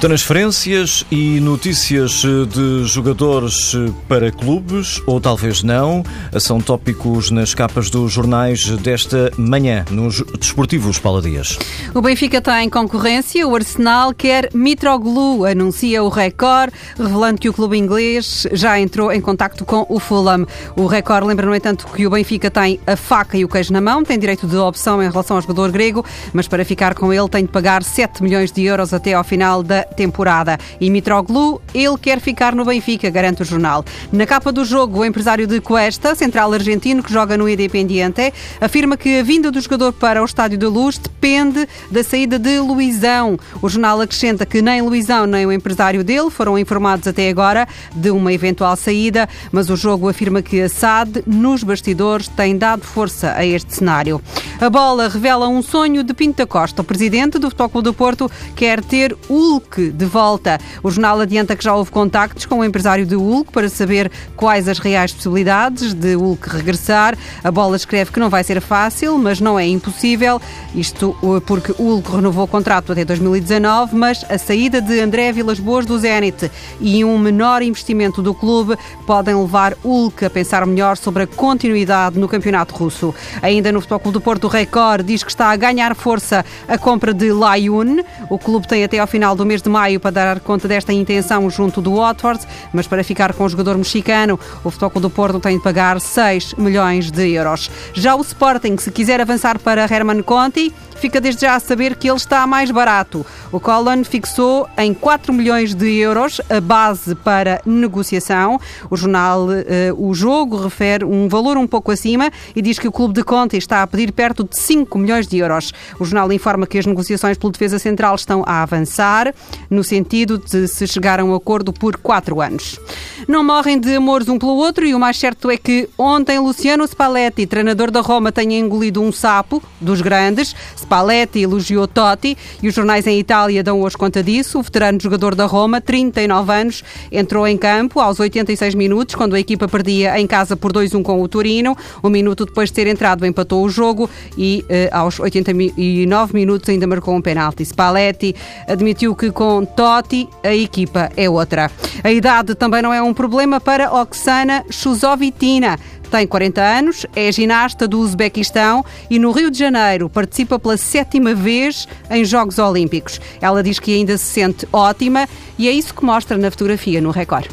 Transferências e notícias de jogadores para clubes, ou talvez não, são tópicos nas capas dos jornais desta manhã, nos Desportivos Paula Dias. O Benfica está em concorrência, o Arsenal quer Mitroglou, anuncia o Record, revelando que o clube inglês já entrou em contacto com o Fulham. O Record lembra, no entanto, que o Benfica tem a faca e o queijo na mão, tem direito de opção em relação ao jogador grego, mas para ficar com ele tem de pagar 7 milhões de euros até ao final da temporada. E Mitroglou, ele quer ficar no Benfica, garante o jornal. Na capa do jogo, o empresário de Cuesta, central argentino que joga no Independiente, afirma que a vinda do jogador para o Estádio da Luz depende da saída de Luizão. O jornal acrescenta que nem Luizão nem o empresário dele foram informados até agora de uma eventual saída, mas o jogo afirma que a SAD, nos bastidores, tem dado força a este cenário. A bola revela um sonho de Pinto da Costa. O presidente do Futebol Clube do Porto quer ter Hulk de volta. O jornal adianta que já houve contactos com o empresário de Hulk para saber quais as reais possibilidades de Hulk regressar. A bola escreve que não vai ser fácil, mas não é impossível. Isto porque Hulk renovou o contrato até 2019, mas a saída de André Vilas Boas do Zenit e um menor investimento do clube podem levar Hulk a pensar melhor sobre a continuidade no campeonato russo. Ainda no Futebol Clube do Porto, o Record diz que está a ganhar força a compra de Layun. O clube tem até ao final do mês de de maio para dar conta desta intenção junto do Watford, mas para ficar com o jogador mexicano, o Futebol do Porto tem de pagar 6 milhões de euros. Já o Sporting, se quiser avançar para Herman Conti, fica desde já a saber que ele está mais barato. O Colin fixou em 4 milhões de euros a base para negociação. O jornal uh, O Jogo refere um valor um pouco acima e diz que o clube de Conte está a pedir perto de 5 milhões de euros. O jornal informa que as negociações pelo Defesa Central estão a avançar, no sentido de se chegar a um acordo por 4 anos. Não morrem de amores um pelo outro e o mais certo é que ontem Luciano Spalletti, treinador da Roma, tenha engolido um sapo dos grandes. Spalletti elogiou Totti e os jornais em Itália dão hoje conta disso. O veterano jogador da Roma, 39 anos, entrou em campo aos 86 minutos, quando a equipa perdia em casa por 2-1 com o Torino. Um minuto depois de ter entrado, empatou o jogo e eh, aos 89 minutos ainda marcou um penalti. Spalletti admitiu que com Totti a equipa é outra. A idade também não é um problema para Oksana Chusovitina. Tem 40 anos, é ginasta do Uzbequistão e no Rio de Janeiro participa pela sétima vez em Jogos Olímpicos. Ela diz que ainda se sente ótima e é isso que mostra na fotografia no Record.